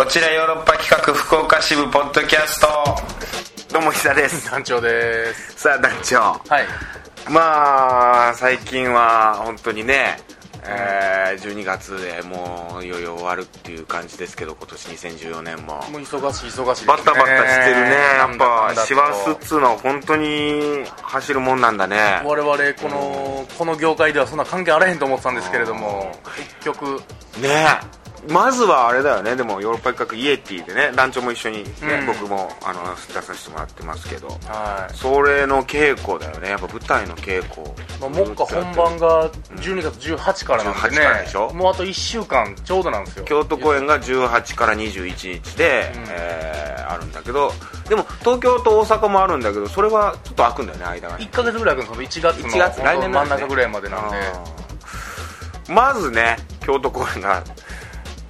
こちらヨーロッパ企画福岡支部ポッドキャスト。どうも久です。団長です。さあ団長はい。まあ最近は本当にね、えー、12月でもういよいよ終わるっていう感じですけど今年2014年も。もう忙しい忙しいですね。バタバタしてるね。やっぱ師走っつうのは本当に走るもんなんだね。我々このこの業界ではそんな関係あらへんと思ってたんですけれども結局。ねまずはあれだよね。でもヨーロッパ企画イエティでね団長も一緒に、ねうん。僕もあの出させてもらってますけどはい。それの稽古だよね。やっぱ舞台の稽古。まあ、目下本番が12月18からなんで18からでしょ？ねもうあと1週間ちょうどなんですよ。京都公演が18から21日で、うん。えーあるんだけどでも東京と大阪もあるんだけどそれはちょっと開くんだよね間がね。1か月ぐらい空くんですよ。1月の1月来年真んなん中ぐらいまでなんで。まずね京都公演が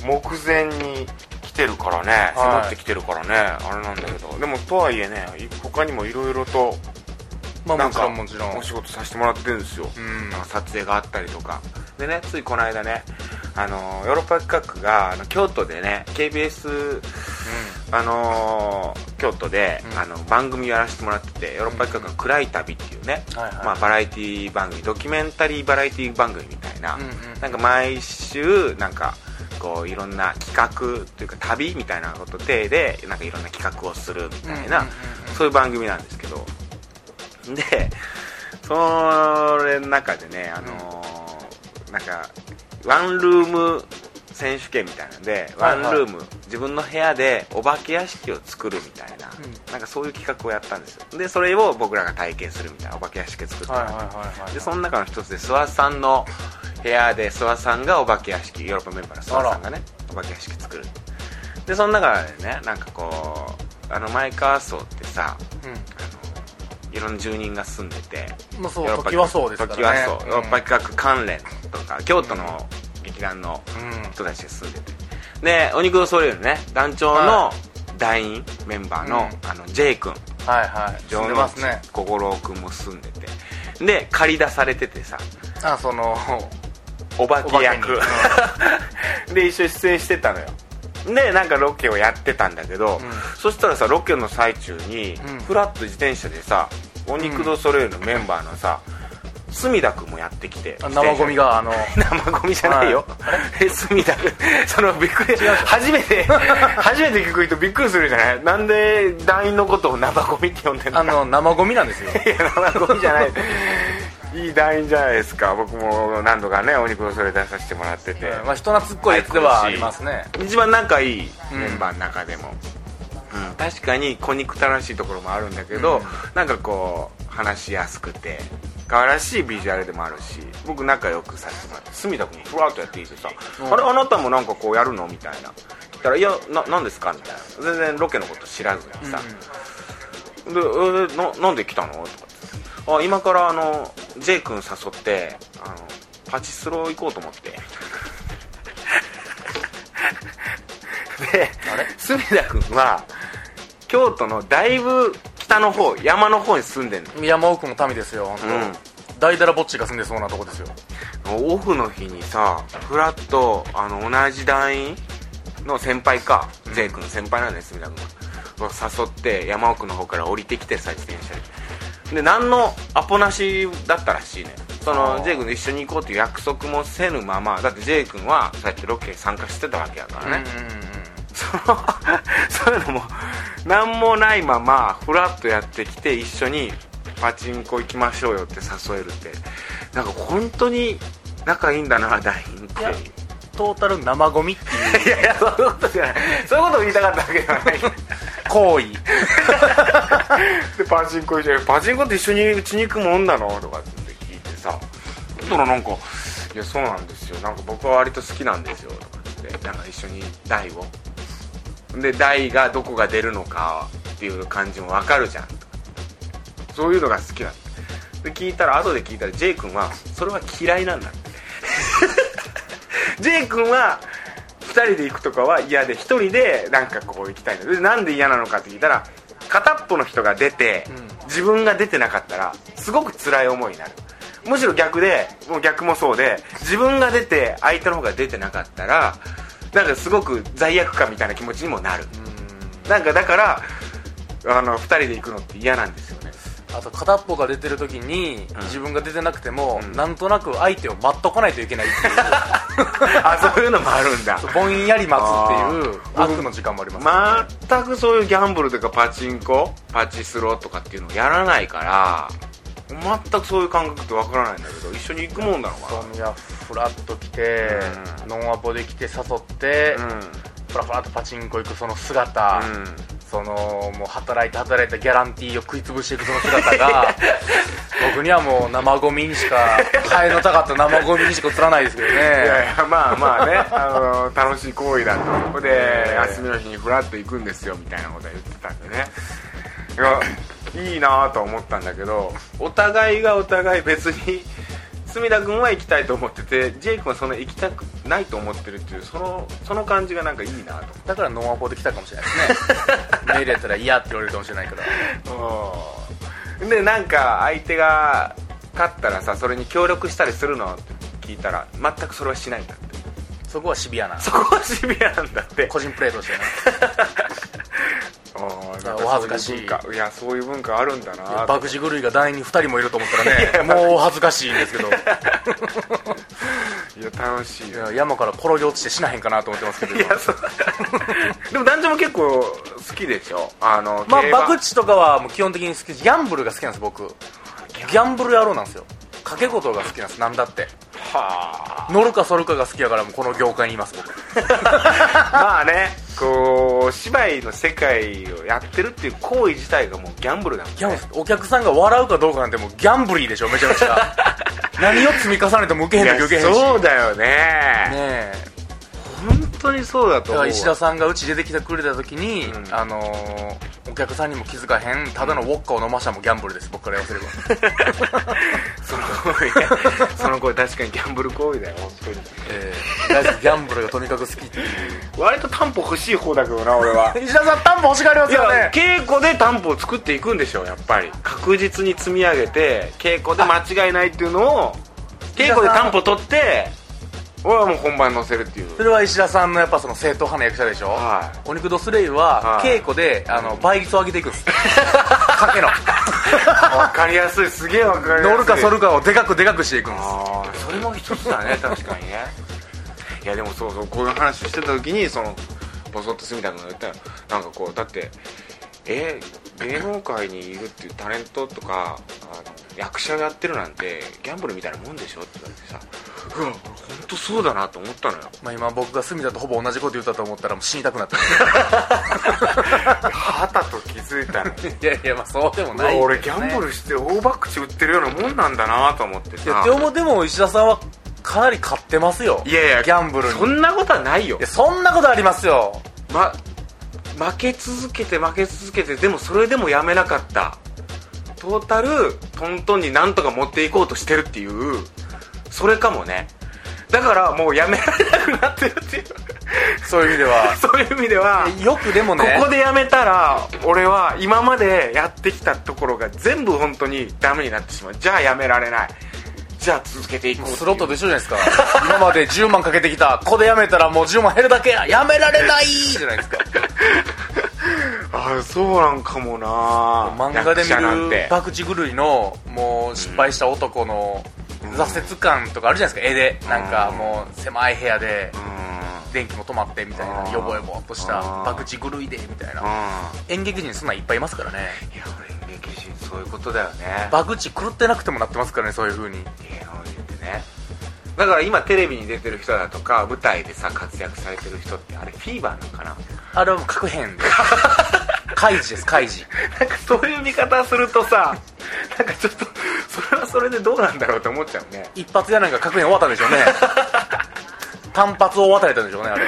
目前に来てるからねはい。迫ってきてるからね、あれなんだけど。でもとはいえねい他にもいろいろとまあもちなんかろんもちろん。お仕事させてもらってるんですよ、うん。なんか撮影があったりとか。でねついこの間ねあのヨーロッパ企画があの京都でね KBS あのー京都で、うん。あの番組やらせてもらっててヨーロッパ企画の「暗い旅」っていうね、まあ、バラエティ番組ドキュメンタリーバラエティ番組みたいな、なんか毎週なんかこういろんな企画というか旅みたいなこと体でなんかいろんな企画をするみたいな、そういう番組なんですけど。でそれの中でねあのーなんかワンルーム選手権みたいなんで、ワンルーム自分の部屋でお化け屋敷を作るみたいな、うん。なんかそういう企画をやったんですよ。でそれを僕らが体験するみたいなお化け屋敷を作ってもらってはいはいはいはい。でその中の一つで諏訪さんの部屋で諏訪さんがお化け屋敷ヨーロッパメンバーの諏訪さんがねお化け屋敷作る。でその中でねなんかこうあの前川荘ってさあのいろんな住人が住んでてうんまあそう時はそうですからね。ヨーロッパ企画関連とか京都の劇団のうん人たちが住んでて。でお肉のソレイユのね団長のは団員メンバーの,、うん。あの J 君。はいはい。住んでますね。小五郎君も住んでて。で借り出されててさ。あそのお化け役。で一緒に出演してたのよ。でなんかロケをやってたんだけど、うん。そしたらさロケの最中に、うん。フラッと自転車でさお肉ドソレイユのメンバーのさ隅田君もやってきてあ生ゴミがあの 生ゴミじゃないよ、え隅田君 そのびっくり初めて 初めて聞く人びっくりするじゃない？なんで団員のことを生ゴミって呼んでんの？あの生ゴミなんですよ。いや生ゴミじゃない。いい団員じゃないですか。僕も何度かねお肉をそれ出させてもらってて、まあ人懐っこいやつではありますね。一番仲いいメンバーの中でも、うん。確かに小憎たらしいところもあるんだけど、うん。なんかこう話しやすくて可愛らしいビジュアルでもあるし僕仲良くさせてもらって隅田君にふわっとやっていてさ「うんあれあなたもなんかこうやるの?」みたいな聞いたら「いやななんですか?」みたいな全然ロケのこと知らずにさ「でえななんで来たの?」とかってあ今からあの J 君誘ってあのパチスロ行こうと思って で隅田君は京都のだいぶ北の方山の方に住んでんの？山奥の民ですよ本当、うん。大だらぼっちが住んでそうなとこですよ。オフの日にさフラッとあの同じ団員の先輩か J 君先輩なんです隅田君が誘って山奥の方から降りてきてさ自転車で。で何のアポなしだったらしいね。そあのー J 君と一緒に行こうっていう約束もせぬままだって J 君はそうやってロケ参加してたわけやからね、そのそういうのも何もないままフラッとやってきて一緒にパチンコ行きましょうよって誘えるって。なんか本当に仲いいんだな団員ってトータル生ゴミっていう。いやいやそういうことじゃない。そういうことを言いたかったわけじゃない。行為 でパチンコ一緒にパチンコって一緒にうちに行くもんなの？とかって聞いてさ。そしたらなんか「いやそうなんですよ。なんか僕は割と好きなんですよ」とかって。なんか一緒に台をで台がどこが出るのかっていう感じも分かるじゃんそういうのが好きなんだ。で聞いたら後で聞いたら J 君はそれは嫌いなんだ。って J 君は2人で行くとかは嫌で1人でなんかこう行きたいでなんで嫌なのかって聞いたら片っぽの人が出て、うん。自分が出てなかったらすごく辛い思いになる。むしろ逆でもう逆もそうで自分が出て相手の方が出てなかったらなんかすごく罪悪感みたいな気持ちにもなる。なんかだからあの2人で行くのって嫌なんですよね。あと片っぽが出てる時に、うん。自分が出てなくても、うん。なんとなく相手を待っとかないといけないっていう。あそういうのもあるんだ。ぼんやり待つっていう悪の時間もあります、全くそういうギャンブルとかパチンコパチスロとかっていうのをやらないから全くそういう感覚ってわからないんだけど一緒に行くもんなのかそういやフラッと来て、うん。ノンアポで来て誘って、なフラフラっとパチンコ行くその姿、そのもう働いて働いたギャランティーを食い潰していくその姿が 僕にはもう生ゴミにしかハエのたかった生ゴミにしか映らないですけどね。いやいやまあまあね。あの楽しい行為だとここでええ休みの日にフラッと行くんですよみたいなことは言ってたんでね。いやいいなとは思ったんだけどお互いがお互い別に隅田君は行きたいと思っててジェイ君はその行きたくないと思ってるっていうそのその感じがなんかいいなと。だからノンアポで来たかもしれないですね。メールやったら嫌って言われるかもしれないからうん。でなんか相手が勝ったらさそれに協力したりするのって聞いたら全くそれはしないんだって。そこはシビアな。そこはシビアなんだって。個人プレーとしてね お恥ずかしい。いやそういう文化あるんだな。爆死狂いが団員に2人もいると思ったらね もう恥ずかしいんですけど。いや楽しい。い山から転げ落ちて死なへんかなと思ってますけどいやそう。でも男女も結構好きでしょ？あのまあ博打とかはもう基本的に好きギャンブルが好きなんです僕。ギャンブル野郎なんですよ賭け事が好きなんです。なんだって。は乗るか反るかが好きやからもうこの業界にいます僕。あ まあねこう芝居の世界をやってるっていう行為自体がもうギャンブルだもんね。ギャンブルお客さんが笑うかどうかなんてもうギャンブリーでしょめちゃめちゃ。何を積み重ねても受けへん時受けへんし。そうだよね。ねえ。本当にそうだと思う石田さんがうち出てきてくれた時に、うん。あのーお客さんにも気づかへんただのウォッカを飲ましたもギャンブルです僕から言わせれば、その声 その声確かにギャンブル行為だよ本当に。えギャンブルがとにかく好きっていう。割と担保欲しい方だけどな俺は。石田さん担保欲しがりますよね。稽古で担保を作っていくんでしょやっぱり。確実に積み上げて稽古で間違いないっていうのを稽古で担保取って俺はもう本番乗せるっていう。それは石田さんのやっぱその正統派な役者でしょ、はお肉ドスレイははい。稽古であの倍率を上げていくんです。賭けの。わかりやすい。すげえわかりやすい。乗るか反るかをでかくでかくしていくんです。それも一つだね。確かにね。いやでもそうそうこういう話してた時にそのボソッと隅田君が言ったよ。なんかこうだってえ芸能界にいるっていうタレントとかあの役者をやってるなんてギャンブルみたいなもんでしょって言われてさうわ本当そうだなと思ったのよ。まあ、今僕が隅田とほぼ同じこと言ったと思ったらもう死にたくなった。はたと気づいたの。いやいやまあそうでもない俺ギャンブルして大バックチ売ってるようなもんなんだなと思っていやさでもでも石田さんはかなり勝ってますよ。いやいやギャンブルに。そんなことはないよ。いやそんなことありますよ。ま、負け続けて負け続けてでもそれでもやめなかった。トータルトントンになんとか持っていこうとしてるっていうそれかもね。だからもうやめられなくなってるっていう。そういう意味では。そういう意味ではよくでもね。ここでやめたら俺は今までやってきたところが全部本当にダメになってしまう。じゃあやめられないじゃあ続けていこうスロットと一緒じゃないですか。今まで10万かけてきた。ここでやめたらもう10万減るだけややめられない。じゃないですか。ああそうなんかもな。漫画で見る博打狂いのもう失敗した男の挫折感とかあるじゃないですか。絵で。なんかもう狭い部屋で。うん電気も止まってみたいなあー。ヨボヨボっとした博打狂いでみたいな。うん。演劇人そんなんいっぱいいますからね。いや俺演劇人そういうことだよね。博打狂ってなくてもなってますからねそういう風に。芸能人ってね。だから今テレビに出てる人だとか舞台でさ活躍されてる人ってあれフィーバーなのかな？あれはもう各編で開示です開示なんかそういう見方するとさなんかちょっとそれはそれでどうなんだろうって思っちゃうね。一発やなんか各編終わったんでしょうね単発を渡れたんでしょうねあれ。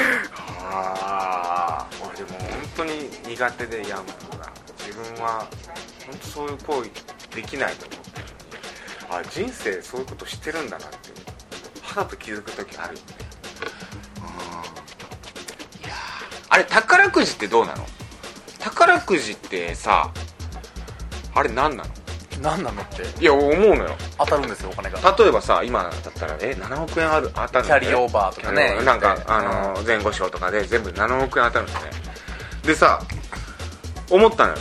あ。あ俺でも本当に苦手でやむのが自分は本当そういう行為できないと思ってあ人生そういうことしてるんだなって肌と気づく時あるよね。いやーあれ宝くじってどうなの？宝くじってさあれ何なの？何なのって。いや思うのよ。当たるんですよお金が。例えばさ今だったらえ7億円ある当たるんだよキャリーオーバーとかね。なんかあの前後賞とかで全部7億円当たるんだよね。でさ思ったのよ。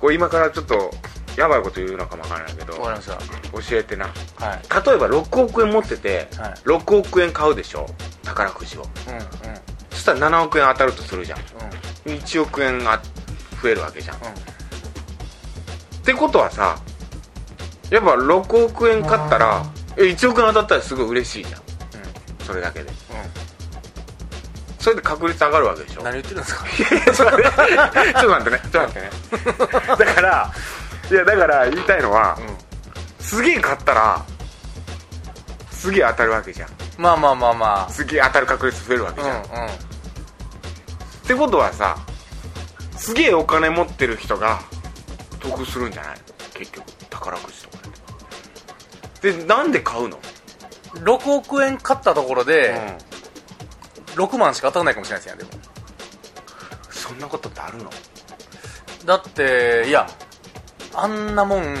これ今からちょっとやばいこと言うのかもわからないけどわかりました。教えてな。はい。例えば6億円持ってて、はい。6億円買うでしょ。宝くじを。うんうん。そしたら7億円当たるとするじゃん。うん。1億円が増えるわけじゃん、うん。ってことはさやっぱ6億円買ったらえ1億円当たったらすごい嬉しいじゃん。それだけで。それで確率上がるわけでしょ。何言ってるんですか？ちょっと待ってね。ちょっと待って。ね。だからいやだから言いたいのは、すげえ買ったらすげえ当たるわけじゃん。まあまあまあますげえ当たる確率増えるわけあうんじゃん、ってことはさすげえお金持ってる人が得するんじゃない？の結局宝くじででなんで買うの、うん6億円買ったところうで、ん、6万しか当たらないかもしれないですよでも。そんなことってあるの？だっていやあんなもん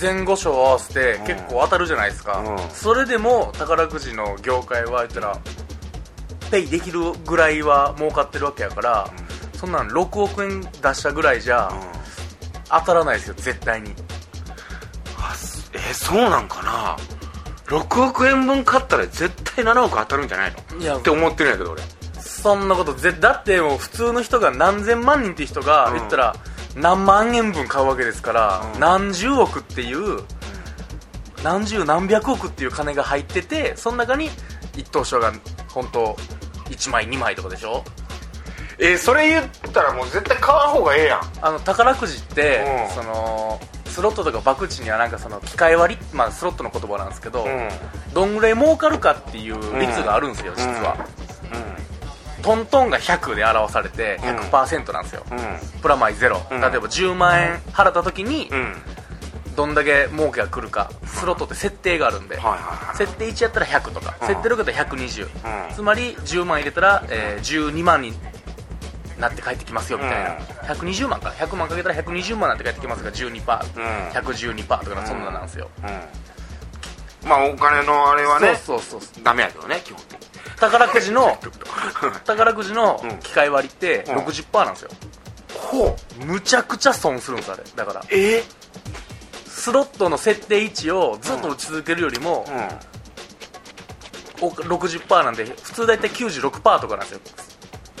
前後賞合わせてうん。結構当たるじゃないですか、うん。それでも宝くじの業界は言ったらペイできるぐらいは儲かってるわけやから、そんなん6億円出したぐらいじゃうん。当たらないですよ絶対にえそうなんかな？6億円分買ったら絶対7億当たるんじゃないの？いやって思ってるんやけど俺。そんなことぜだってもう普通の人が何千万人って人がうん。言ったら何万円分買うわけですから、うん。何十億っていう何十何百億っていう金が入っててその中に一等賞が本当1枚2枚とかでしょ？えそれ言ったらもう絶対買わん方がええやん。あの宝くじって、うん。そのスロットとか博打にはなんかその機械割り、まあ、スロットの言葉なんですけど、うん。どんぐらい儲かるかっていう率があるんですよ、実は、トントンが100で表されて100%なんですよ、プラマイゼロ、うん。例えば10万円払った時にうん。どんだけ儲けが来るかスロットって設定があるんで、設定1やったら100とか、うん。設定6やったら120、うん。つまり10万入れたら、えー12万になって帰ってきますよみたいな、うん。120万か。な100万かけたら120万になって帰ってきますが12%、うん。112%とかそんななんですよ、うん。まあお金のあれはねそうそうそうダメやけどね基本的に。宝くじの 宝くじのうん。機械割りってうん。60%なんですよ、ほう。むちゃくちゃ損するんですあれ。だから。え？スロットの設定位置をずっと打ち続けるよりも、うお60%なんで普通大体96%とかなんですよ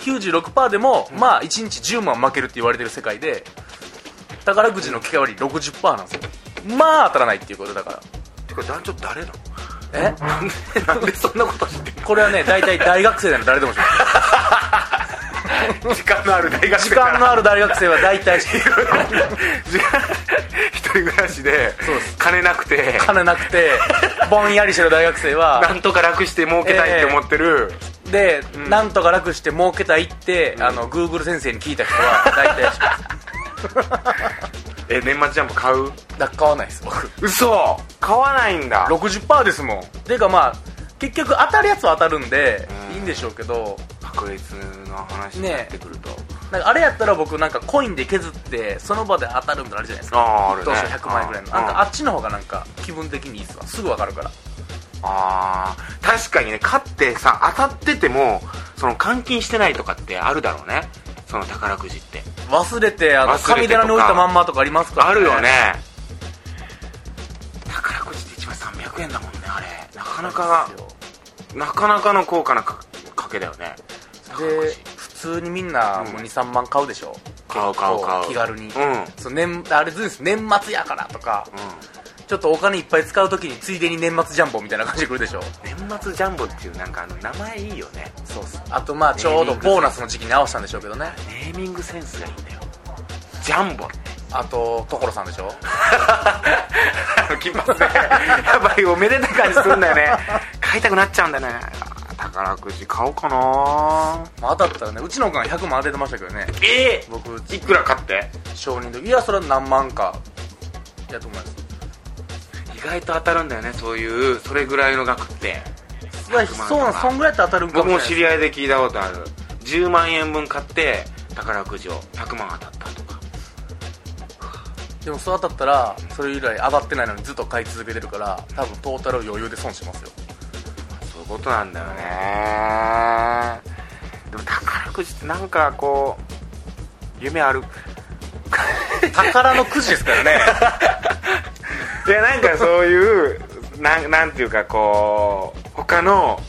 96%でも、まあ1日10万負けるって言われてる世界で宝くじの機械割り60%なんですよ。まあ当たらないっていうことだから。んてか団長誰なの？え？なんでなんでそんなこと知ってんこれはね大体大学生なら誰でも知っての時間のある大学る時間のある大学生は大体知ってる。一人暮らしでそうです。金なくて。金なくてぼんやりしてる大学生なはんとか楽して儲けたいって思ってる、で、ん。なんとか楽して儲けたいって、あの Google 先生に聞いた人は 大体。知ってますえ年末ジャンプ買う？だ買わないです僕。嘘！買わないんだ。60%ですもん。ていうかまあ結局当たるやつは当たるんでうん。いいんでしょうけど。確率の話になってくると、なんかあれやったら僕なんかコインで削ってその場で当たるみたいなのあるじゃないですか。あああるね。どうしよう100万円ぐらいの。なんかあっちの方がなんか気分的にいいっすわ。すぐ分かるからあー確かにね勝ってさ当たっててもその換金してないとかってあるだろうね。その宝くじって。忘れてあの神寺に置いたまんまとかありますから、あるよね。宝くじって1枚300円だもんねあれ。なかなかなかなかの高価なか賭けだよね。でじ普通にみんなもう23万買うでしょ。買う買う買う。気軽に、うん。そう年あれずです。年末やからとかちょっとお金いっぱい使うときについでに年末ジャンボみたいな感じで来るでしょ？年末ジャンボっていうなんかあの名前いいよね。そうっすあとまあちょうどボーナスの時期に合わせたんでしょうけどね。ネーミングセンスがいいんだよ。ジャンボ。ってあと所さんでしょ？金髪でやっぱりおめでたい感じするんだよね。買いたくなっちゃうんだよね。宝くじ買おうかな。まあ当たったらねうちのおかん100万当ててましたけどね。え僕いくら買って？承認でいやそれは何万かやと思います意外と当たるんだよねそういうそれぐらいの額って。いや100万そうなんそんぐらいやったら当たるんかも僕も知り合いで聞いたことある。10万円分買って宝くじを100万当たったとか。でもそう当たったらそれ以来上がってないのにずっと買い続けてるから多分トータル余裕で損しますよ。そういうことなんだよね。でも宝くじってなんかこう夢ある。宝のくじですからね いやなんかそういうなんなんていうかこう他の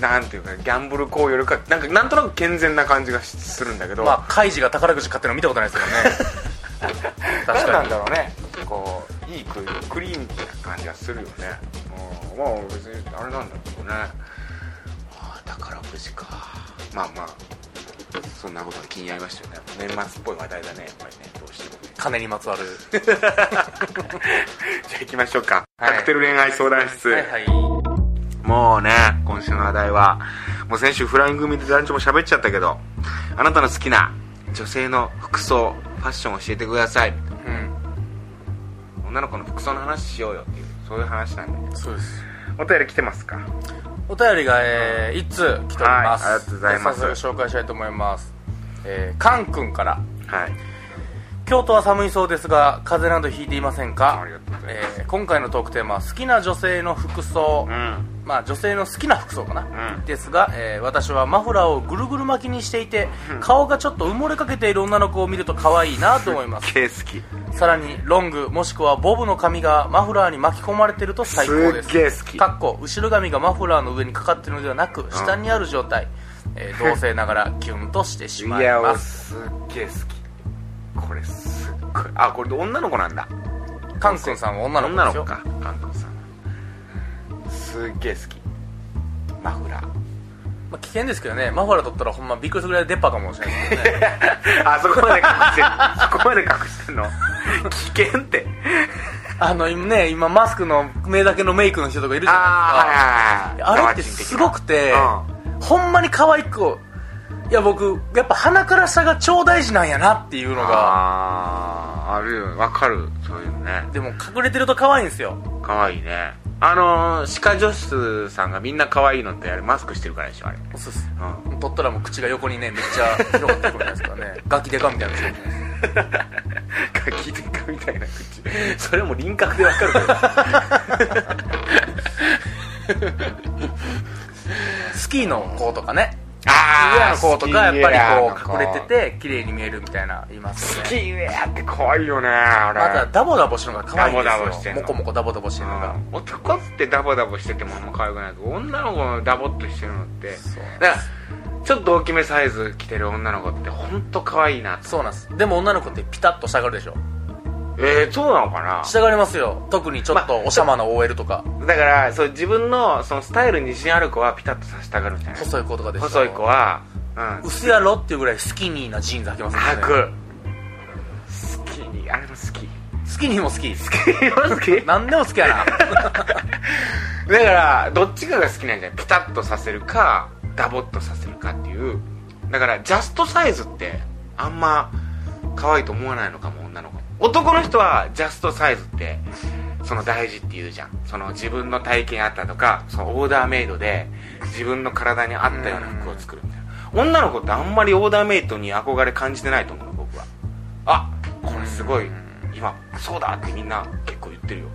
なんていうかギャンブル行為よりかなんかなんとなく健全な感じがしするんだけど、まあカイジが宝くじ買ってるの見たことないですけどね。確かに。何なんだろうね。こういいククリーンな感じがするよね。うんまあ別にあれなんだけどね。ああ宝くじか。まあまあそんなことが気になりましたよね。年末っぽい話題だねやっぱりね。どうして金にまつわる。じゃあ行きましょうか、はい。カクテル恋愛相談室、はいはい。もうね今週の話題はもう先週フライング組で団長も喋っちゃったけどあなたの好きな女性の服装ファッションを教えてください。うん。女の子の服装の話しようよっていうそういう話なんで。そうです。お便り来てますか？お便りが、えー、1通来ております、はいありがとうございます。早速紹介したいと思います。えー、カン君から。はい京都は寒いそうですが風邪などひいていませんか？えー今回のトークテーマは好きな女性の服装、うん。まあ女性の好きな服装かな、うん。ですが、えー私はマフラーをぐるぐる巻きにしていて顔がちょっと埋もれかけている女の子を見ると可愛いなと思います。ケー好き。さらにロングもしくはボブの髪がマフラーに巻き込まれてると最高です。すっげえ好き。かっこ後ろ髪がマフラーの上にかかってるのではなく下にある状態、えー同性ながらキュンとしてしまいいや俺ますすっげえ好きこれすっごいあこれ女の子なんだ。カン君さんは女の子女の子か。カン君さん。はすっげえ好き。マフラー。まあ、危険ですけどね。マフラー取ったらほんまびっくりするぐらい出っ歯かもしれないですけどね。あそこまで隠してんそこまで隠してんの？危険って。あの今ね今マスクの目だけのメイクの人とかいるじゃないあですか。あれってすごくて、ほんまに可愛くいや僕やっぱ鼻から下が超大事なんやなっていうのが。ああるよ。わかる。そういうのね。でも隠れてると可愛いんですよ。可愛いね。あのー、歯科助手さんがみんな可愛いのってあれマスクしてるからでしょあれ。そうっす。うん。取ったらもう口が横にねめっちゃ広がってくるんですからね。ガキデカみたいな人がいますガキデカみたいな口。それも輪郭でわかるけど。スキーの子とかねあウェアの子とかやっぱりこう隠れてて綺麗に見えるみたいな言いますよねスキーウェアって可愛いよねあれ。またダボダボしてるのが可愛いんですよ。モコモコダボダボしてるのが。うん。男ってダボダボしててもあんま可愛くない。けど女の子のダボっとしてるのって。だからちょっと大きめサイズ着てる女の子って本当可愛いなそうなんです。でも女の子ってピタッとしたがるでしょえー、そうなのかな？したがりますよ。特にちょっとおしゃまな OL とか。だからそう自分のそのスタイルに自信ある子はピタッとさせたがるんじゃない？細い子とかでしょ細い子はうん。薄やろっていうぐらいスキニーなジーンズ履きます履ねく。スキニーあれも好き。スキニーも好き。スキニーも好き？何でも好きやな。だからどっちかが好きなんじゃない？ピタッとさせるかダボっとさせるかっていう。だからジャストサイズってあんま可愛いと思わないのかも女の子男の人はジャストサイズってその大事って言うじゃん。その自分の体型に合ったとかそのオーダーメイドで自分の体に合ったような服を作るみたいな。女の子ってあんまりオーダーメイドに憧れ感じてないと思うの僕は。あこれすごい今そうだってみんな結構言ってるよ。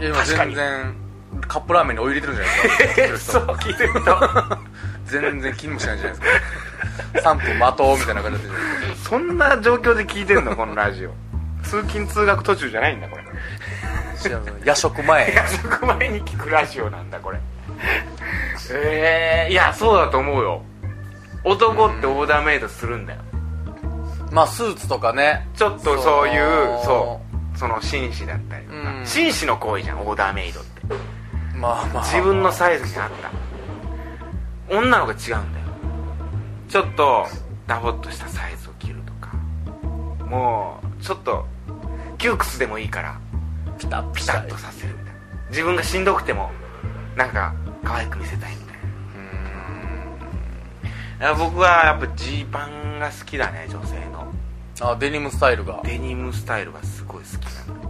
いや今確かに。全然カップラーメンにお湯入れてるんじゃないですか。そう聞いてると 全然気にもしないじゃないですか。3分待とうみたいな感じで。そんな状況で聞いてんのこのラジオ通勤通学途中じゃないんだこれ。夜食前。夜食前に聞くラジオなんだこれ。ええいやそうだと思うよ。男ってオーダーメイドするんだよ。まあスーツとかね。ちょっとそう。いうそそう。その紳士だったりとか、うん。紳士の行為じゃんオーダーメイドって。まあまあ。自分のサイズに合った。女の子が違うんだよ。ちょっとダボっとしたサイズを着るとか。もうちょっと窮屈でもいいからピタッピタッとさせるみたいな。自分がしんどくてもなんか可愛く見せたいみたいな。だから僕はやっぱジーパンが好きだね女性の。あデニムスタイルが。デニムスタイルがすごい好きなの。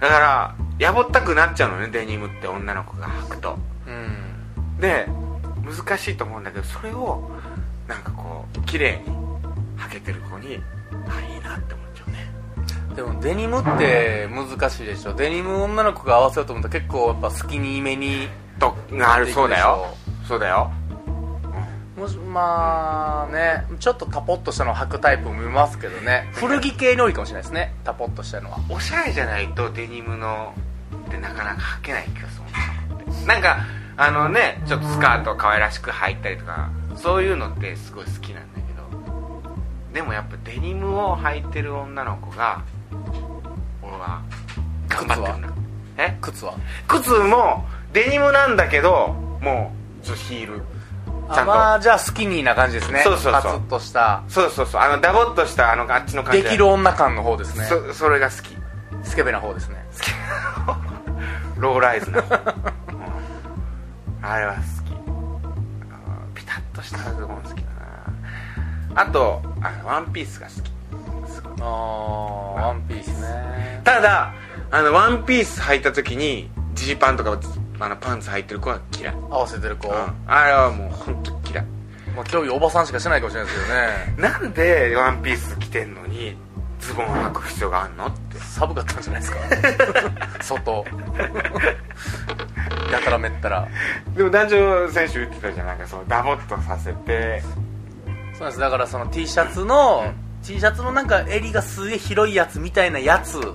だからやぼったくなっちゃうのねデニムって女の子が履くと。うん。で難しいと思うんだけどそれをなんかこう綺麗に履けてる子にあいいなって思う。ねでもデニムって難しいでしょ。デニム女の子が合わせようと思ったら結構やっぱスキニーめにとあるそうだよ。そうだよ。もしまあねちょっとタポッとしたのを履くタイプもいますけどね。古着系に多いかもしれないですね。タポッとしたのは。おしゃれじゃないとデニムのってなかなか履けない気がするなんかあのねちょっとスカート可愛らしく履いたりとかそういうのってすごい好きなんだけど。でもやっぱデニムを履いてる女の子が俺は頑張ってるなえ？靴は？靴もデニムなんだけどもうちょっとヒール。ちゃんと。あまあじゃあスキニーな感じですね。そうそうそう。パツッとした。そうそうそう。あのダボっとしたあのあっちの感じ。できる女感の方ですね。そそれが好き。スケベな方ですね。ローライズな、うん。あれは好き。ピタッとしたズボン好きだな。あとあのワンピースが好きああワンピースね。ただあのワンピース履いた時にジーパンとかあのパンツ履いてる子は嫌い、うん、合わせてる子、あれはもう本当嫌い。まあ、競技おばさんしかしてないかもしれないですけどね。なんでワンピース着てんのにズボン履く必要があんのって。寒かったんじゃないですか？外。やたらめったら。でも男女選手言ってたじゃん。なんかそのダボっとさせて。そうなんです。だからその T シャツの、T シャツのなんか襟がすげえ広いやつみたいなやつ、うん。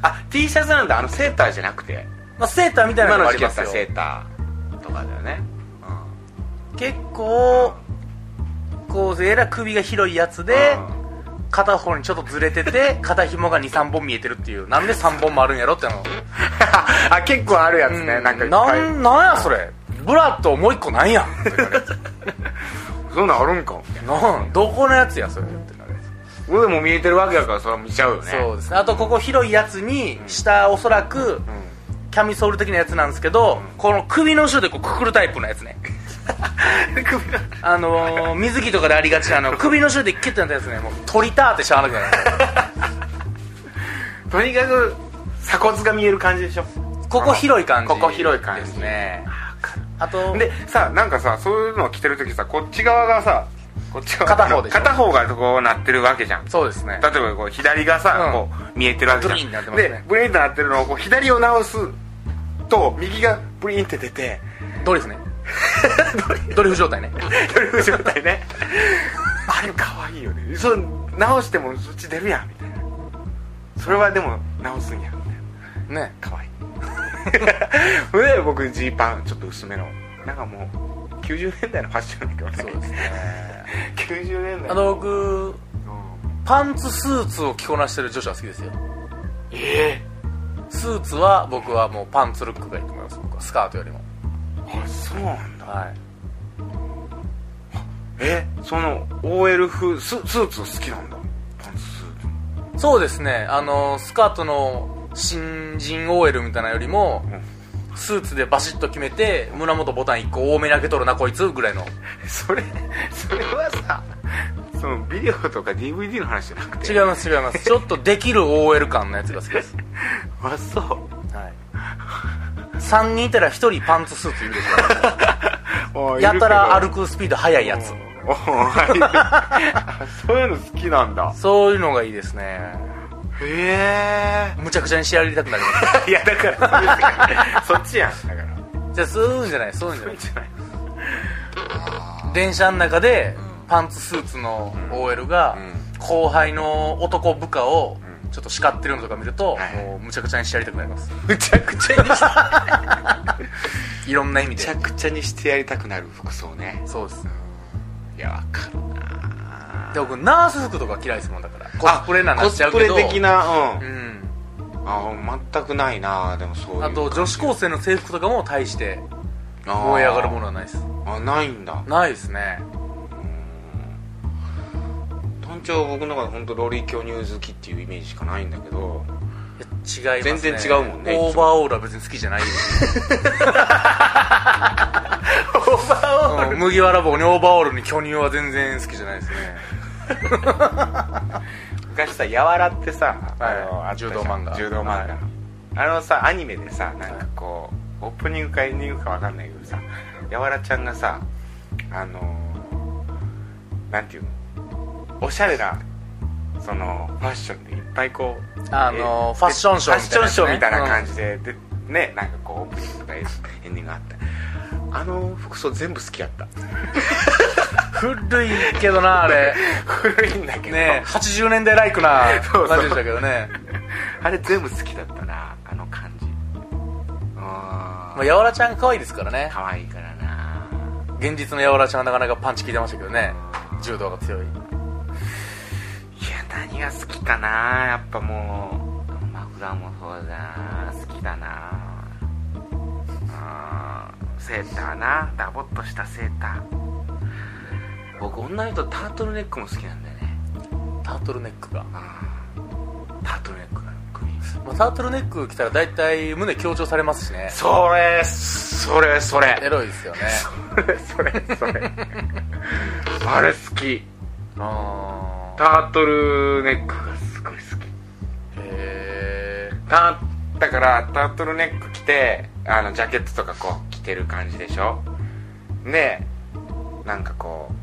あ T シャツなんだ。あのセーターじゃなくて。まあ、セーターみたいな今ののもありますよ。セーターとかだよね。結構こうえらい首が広いやつで、うん。片方にちょっとずれてて 片紐が23本見えてるっていう。なんで3本もあるんやろっての あ結構あるやつね、うん。なんかなんなんやそれ。ブラッドもう一個なんや そんなんあるんか。なんどこのやつやそれって上も見えてるわけやからそれは見ちゃうよね。そうですね。あとここ広いやつに下おそらくキャミソール的なやつなんですけど、この首の後ろでこうくくるタイプのやつね。あのー、水着とかでありがちなあの首の後ろでキュッてなったやつね。もう取りたーってしゃあなくなる とにかく鎖骨が見える感じでしょ？ここ広い感じここ広い感じ。ですねあとでさなんかさそういうのを着てる時さこっち側がさこっち側片方で片方がこうなってるわけじゃん。そうですね。例えばこう左がさ、うん。こう見えてるわけじゃん。ブリンってなってますね。でブリンってなってるのをこう左を直すと右がブリンって出てドリフね。ドリフ状態ね。ドリフ状態ね。あれ可愛いよね。そう直してもそっち出るやんみたいな。それはでも直すんやみたいな。ね。可愛いそれ で僕ジーパンちょっと薄めの。なんかもう90年代のファッションだけどね。そうですね90年代あの僕うん。パンツスーツを着こなしてる女子は好きですよ。えスーツは僕はもうパンツルックがいいと思います僕は。スカートよりも。えあそうなんだ。はい。えその OL 風ススーツ好きなんだ。パンツスーツ。そうですね。あのスカートの新人 OL みたいなよりもスーツでバシッと決めて胸元ボタン1個多めに開けとるなこいつぐらいの。それそれはさそのビデオとか DVD の話じゃなくて。違います違います。ちょっとできる OL 感のやつが好きです。あそう。はい。3人いたら1人パンツスーツいるでしょ。あやたら歩くくスピード速いやつ。そういうの好きなんだ。そういうのがいいですねへむちゃくちゃにしてやりたくなります。え いやだからそっちやんだから。じゃあそういうんじゃないそういうんじゃない。電車の中でパンツスーツの OL がうん。後輩の男部下をうん。ちょっと叱ってるのとか見るとはい。もうむちゃくちゃにしてやりたくなります。むちゃくちゃにし いろんな意味で。むちゃくちゃにしてやりたくなる服装ね。そうです。いやわかる。なで僕ナース服とか嫌いですもんだから。コスプレなんなっちゃうけど。コスプレ的なうん。うん。あ全くないなでもそういうあと女子高生の制服とかも大して燃え上がるものはないです。あないんだ。ないですね。単調僕の中で本当ロリ巨乳好きっていうイメージしかないんだけど。いや違いますね。全然違うもんねオーバーオールは別に好きじゃないです オーバーオール。うん麦わら帽にオーバーオールに巨乳は全然好きじゃないですね 昔さ「やわら」ってさ、はい。あのあ柔道漫画。柔道漫画、はい。あのさアニメでさなんかこう、オープニングかエンディングかわかんないけどさやわらちゃんがさあのーなんていうの？おしゃれなそのファッションでいっぱいこうあのえファッションショーみたいなやつね。ファッションショーみたいな感じで、でねなんかこうオープニングとかエンディングがあってあの服装全部好きやった。古いけどなあれ。古いんだけど、ね80年代ライクな感じでしたけどね。あれ全部好きだったなあの感じ。あまあ、やわらちゃん可愛いですからね。可愛いからな。現実のやわらちゃんはなかなかパンチ効いてましたけどね。柔道が強い。いや何が好きかな。やっぱもうマフラーもそうだな。好きだなセーターな。ダボっとしたセーター。僕女の人タートルネックも好きなんだよね。タートルネックが、タートルネックが首まあ、タートルネック着たら大体胸強調されますしね。それそれそれ。エロいですよね。それそれそれ。あれ好き。あタートルネックがすごい好き。へえタだからタートルネック着てあのジャケットとかこう着てる感じでしょ？でなんかこう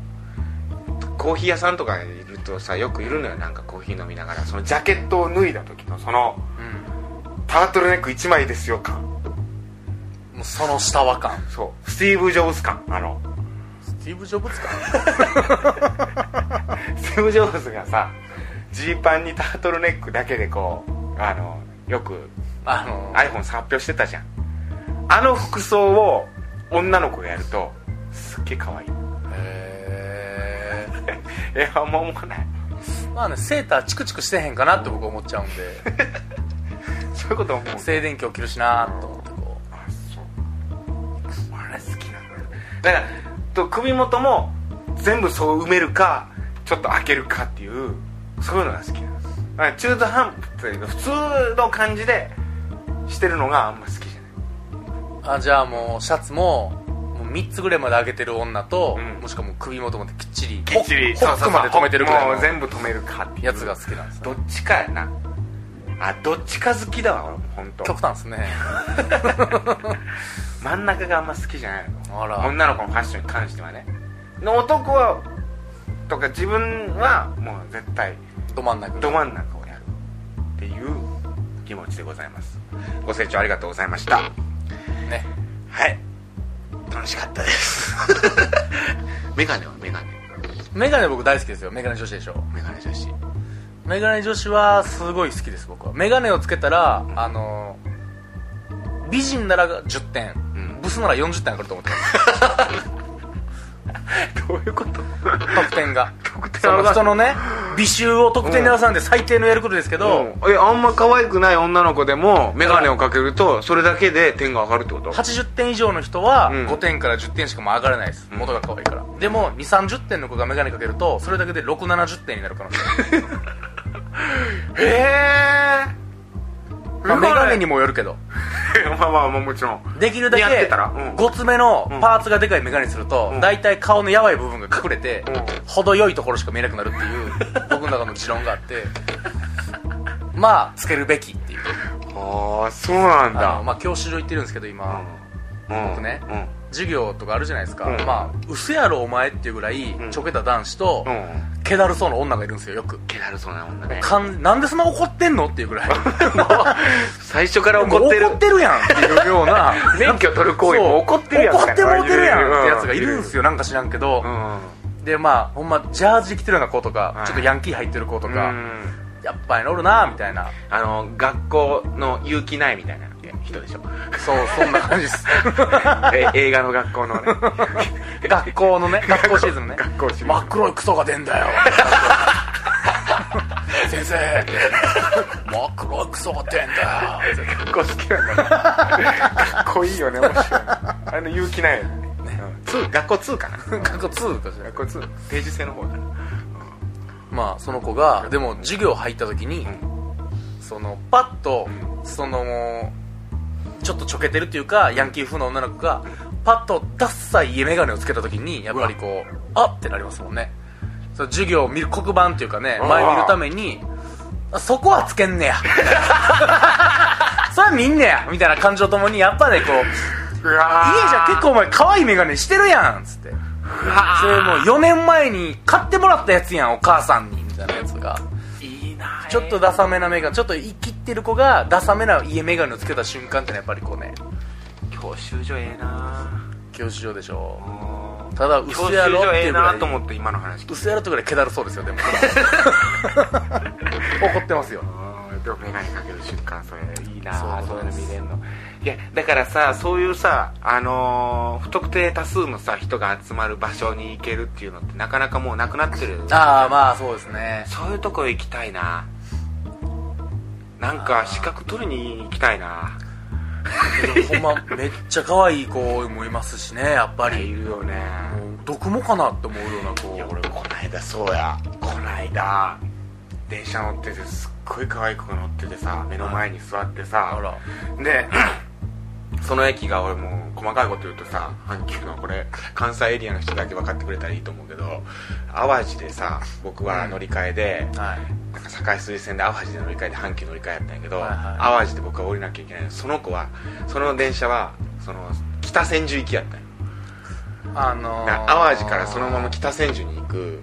コーヒー屋さんとかいるとさよくいるのよ。なんかコーヒー飲みながら。そのジャケットを脱いだ時のそのうん。タートルネック1枚ですよ感。もうその下は感。そう。スティーブ・ジョブズ感あの。スティーブ・ジョブズか スティーブ・ジョブズがさジーパンにタートルネックだけでこうあのよくあの iPhone 発表してたじゃんあの服装を女の子がやるとすっげえ可愛い。へ ええあんま思わない。まあねセーターチクチクしてへんかなって僕思っちゃうんで。そういうこと思う。静電気起きるしなと思ってこあそう。あれ好きなんだよ。だからと首元も全部そう埋めるかちょっと開けるかっていうそういうのが好きなんです。中途半端というか普通の感じでしてるのがあんま好きあじゃあもうシャツももう3つぐらいまで上げてる女と、うん。もしくはもう首元まできっちりきっちりホックまで止めてるぐらいのもう全部止めるかっていうやつが好きなんですね。どっちかやな。あどっちか好きだわ俺も本当。極端ですね。真ん中があんま好きじゃないの。あら。女の子のファッションに関してはね。の男はとか自分はもう絶対ど真ん中ど真ん中をやるっていう気持ちでございます。ご清聴ありがとうございましたね。はい。楽しかったです。メガネはメガネ。メガネ僕大好きですよ。メガネ女子でしょ。メガネ女子。メガネ女子はすごい好きです僕は。メガネをつけたらあの美人なら10点、ん。ブスなら40点上がると思ってます。どういうこと？得点が。得点がる人のね美醜を得点に合わさんで最低のやることですけど、うん。えあんま可愛くない女の子でもメガネをかけるとそれだけで点が上がるってこと？80点以上の人はうん。5点から10点しかも上がらないです、元が可愛いから。でも2 3 0点の子がメガネかけるとそれだけで6 7 0点になる可能性。へ えまあメガネにもよるけど。まあまあまあもちろん。できるだけ似合ってたら。うん。ごつめのパーツがでかいメガネにするとうん。大体顔のやばい部分が隠れてうん。程よいところしか見えなくなるっていう 僕の中の持論があって。まあつけるべきっていう。ああそうなんだ。まあ教習所行ってるんですけど今。うん。僕ね。うん授業とかあるじゃないですか、うん。まあ嘘やろお前っていうぐらいん。ちょけた男子とうん。気だるそうな女がいるんですよよく。気だるそうな女ね。かんなんでそんな怒ってんのっていうぐらい。最初から怒怒ってる。怒ってるやんっていうような。免許取る行為も怒ってるやん。怒ってもうてるやんうんってやつがいるんすよ。なんか知らんけど、うん。でまあほんまジャージ着てるような子とか、はい。ちょっとヤンキー入ってる子とか、うん。やっぱりおるなみたいな。あの学校の勇気ないみたいな人でしょ。そうそんな感じです。え映画の学校のね。学校のね学校シーズンのね。学校シーズン。真っ黒いクソが出んだよ。先生。真っ黒いクソが出んだよ。学校好きなんだ。ねかっこいいよね面白いあの勇気ないよね。うん。学校2かな。学校2かしら学校2定時制の方だな。まあその子がでも授業入った時に、そのパッとそのちょっとちょけてるっていうかヤンキー風の女の子がパッとダッサい家眼鏡をつけた時にやっぱりこうあってなりますもんね。その授業を見る黒板っていうかね前見るためにあそこはつけんねや。それは見んねやみたいな感情ともにやっぱねこううわ家じゃ結構お前可愛い眼鏡してるやんっつって。それもう4年前に買ってもらったやつやんお母さんにみたいなやつがちょっとダサめなメガネちょっと生きってる子がダサめな家メガネをつけた瞬間ってのはやっぱりこうね教習所ええな。教習所でしょ。うん。ただ薄やろっていうぐらないと思って今の話。薄やろってぐらい気だるそうですよでも。怒ってますよ。うん。でも眼鏡かける瞬間それいいなそうそういうの見れんの。いやだからさそういうさあのー不特定多数のさ人が集まる場所に行けるっていうのってなかなかもうなくなってる。ああまあそうですね。そういうとこ行きたいななんか資格取りに行きたいな。ほんまめっちゃ可愛い子もいますしねやっぱいりるよね。毒もかなって思うような子。いや俺こないだそうや。こないだ電車乗っててすっごい可愛い子が乗っててさ目の前に座ってさ。でその駅が俺もう細かいこと言うとさ阪急のこれ関西エリアの人だけ分かってくれたらいいと思うけど淡路でさ僕は乗り換えで、はい。なんか堺筋線で淡路で乗り換えて阪急乗り換えやったんやけど、はいはい淡路で僕は降りなきゃいけない。のその子はその電車はその北千住行きやったんよあのだから淡路からそのまま北千住に行く。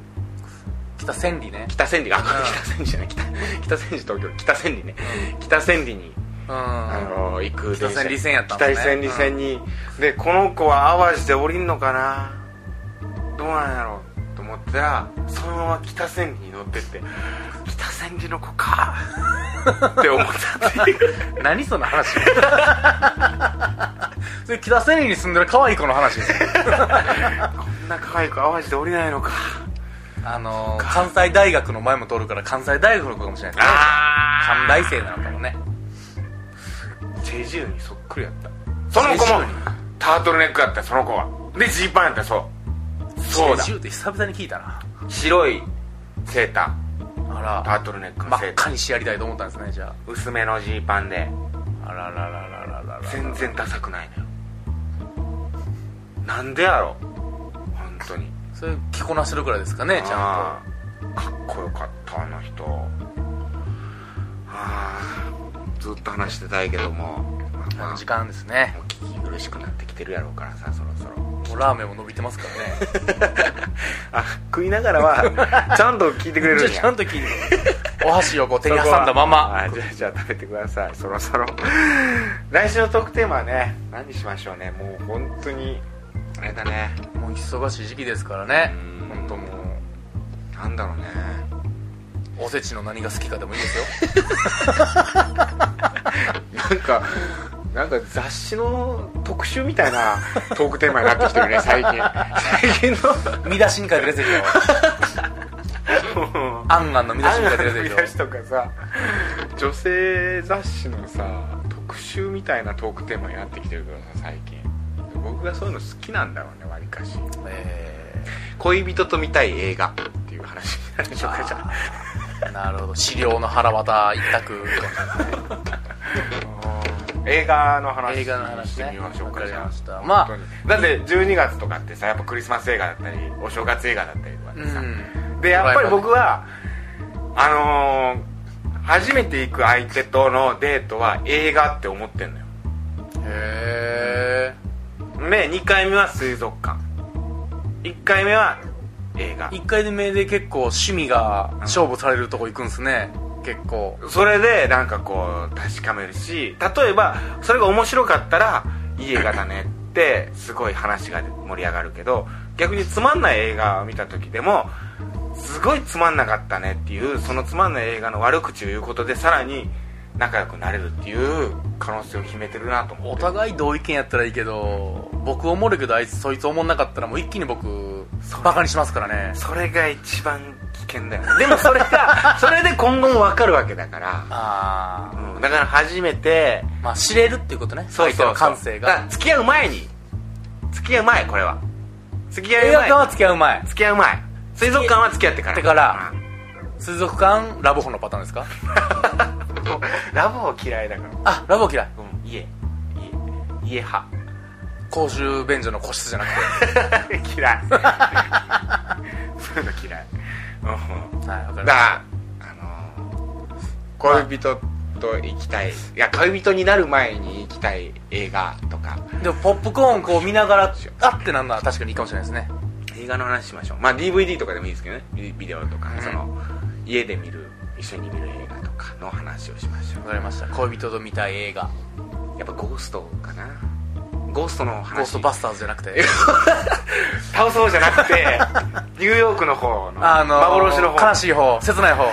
北千里ね。北千里あ、ん。北千里じゃない北北千住東京北千里ね、北千里にうんあの行く電車北千里線やった北千里線に、でこの子は淡路で降りんのかな？どうなんやろ？うと思ったらそのまま北千里に乗ってって北千里の子か？って思ったっていう。何その話？それ北千里に住んでる可愛い子の話？ですよこんな可愛い子淡路で降りないのか。あのー関西大学の前も通るから関西大学の子かもしれない。ですね関あ大生なのかもねチェジュにそっくりやった。その子もタートルネックやったよその子は。でジーパンやったよそう。そうだ。チェジュって久々に聞いたな。白いセータあーら。タートルネック真っのセーター。赤にしてやりたいと思ったんですねじゃ薄めのジーパンで。ああららららららら全然ダサくないのよ。なんでやろ本当に。それ着こなしてるくらいですかねちゃんと。かっこよかったあの人。はあずっと話してたいけども。まあ時間ですね。もう聞き苦しくなってきてるやろうからさそろそろ。もうラーメンも伸びてますからね。あ食いながらは ちゃんと聞いてくれるんや。ちゃんと聞いてお箸をこう手に挟んだまま。あじゃあじゃあ食べてください。そろそろ。来週のトークテーマはね何にしましょうね。もう本当にあれだね。もう忙しい時期ですからね。うん。本当もう。なんだろうねおせちの何が好きかでもいいですよ。なんかなんか雑誌の特集みたいなトークテーマになってきてるね最近。最近見出しに書いてるやつでしょ。のあんあんの見出しに書いてるやつ見出しでしょとかさ女性雑誌のさ特集みたいなトークテーマになってきてるからさ最近。僕がそういうの好きなんだろうねわりかし。え恋人と見たい映画っていう話になるでしょうかじゃあー なるほど。資料の腹渡一択映画の話映画の話ね。してみましょうか。わかりました。まあだって12月とかってさやっぱクリスマス映画だったりお正月映画だったりとかでさ、うん。でやっぱり僕はあのー初めて行く相手とのデートは映画って思ってんのよ。へえで2回目は水族館。1回目は映画。1回目で結構趣味が勝負されるとこ行くんすね。結構。それでなんかこう確かめるし例えばそれが面白かったらいい映画だねってすごい話が盛り上がるけど逆につまんない映画を見た時でもすごいつまんなかったねっていうそのつまんない映画の悪口を言うことでさらに仲良くなれるっていう可能性を秘めてるなと思って。お互い同意見やったらいいけど僕思るけどあいつそいつ思んなかったらもう一気に僕バカにしますからね。それが一番危険だよね。でもそれが それで今後も分かるわけだから、ああうん、だから初めてまあ知れるっていうことね。そうそう感性が。付き合う前に。付き合う前これは。付き合う前。映画館は付き合う前。付き合う前。水族館は付き合ってから。から。水族館ラブホのパターンですか？ラブホ嫌いだから。あラブホ嫌い。うん家。家。家派公衆便所の個室じゃなくて。嫌い。そういうの嫌い。うんはいわかりましだからあのー恋人と行きたい。いや恋人になる前に行きたい映画とか。たでもポップコーンこう見ながらあってなんのは確かにいいかもしれないですね。映画の話しましょう。まあ DVD とかでもいいですけどね。ビビデオとか、うん。その家で見る一緒に見る映画とかの話をしましょわかりました。恋人と見たい映画。うやっぱゴーストかなゴーストの話。ゴーストバスターズじゃなくて。倒そうじゃなくてニューヨークの方のあの幻の方。悲しい方切ない方。ウ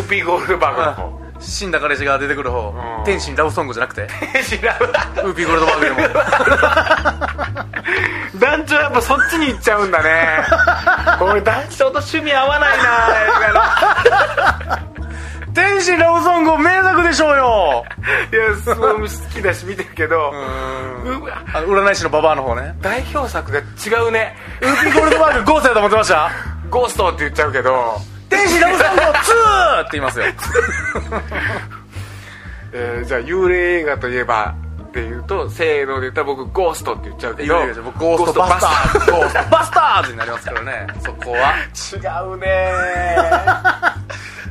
ッピー・ゴールドバーグの方。死んだ彼氏が出てくる方。うん。天心ラブソングじゃなくて。知らんウーピーゴールドバーグでも。団長やっぱそっちに行っちゃうんだね。俺団長と趣味合わないな天心ラブソング名作でしょうよ。いやすごい好きだし見てるけど。占い師のババアの方ね。代表作が違うね。ウーピーゴールドバーグゴーストやと思ってました？ゴーストって言っちゃうけど。天使ラブソング2って言いますよ。えーじゃあ幽霊映画といえばっていうとせーので言ったら僕ゴーストって言っちゃうけど。いやいや僕ゴーストバスター。ズゴーストバスターズになりますからね。そこは。違うね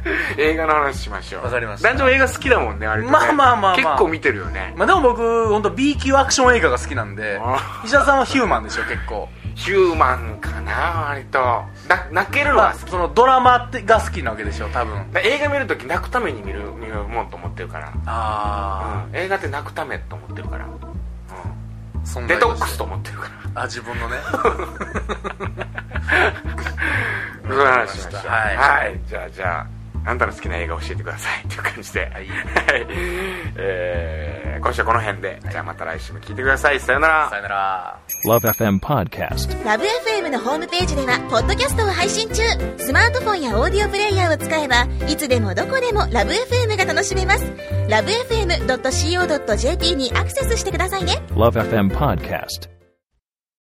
映画の話しましょう。わかりました。男女映画好きだもんね割とね。まあまあまあまあ。結構見てるよね。まあでも僕本当 B 級アクション映画が好きなんであ石田さんはヒューマンでしょ結構。ヒューマンかな割と。な泣けるのまあが好きそのドラマってが好きなわけでしょ多分。だ映画見るとき泣くために見る見るもんと思ってるから、あうん。映画って泣くためと思ってるから、あうん、デトックスと思ってるから。あ自分のね。そういう話しましょう。はい。はい、じゃあじゃああんたの好きな映画教えてくださいっていう感じで、はい。えー今週はこの辺で、じゃあまた来週も聞いてください。さよなら。さよなら。Love FM Podcast. ラブ f m のホームページではポッドキャストを配信中。スマートフォンやオーディオプレイヤーを使えばいつでもどこでもラブ f m が楽しめます。ラブ FM.co.jp にアクセスしてくださいね。Love FM Podcast.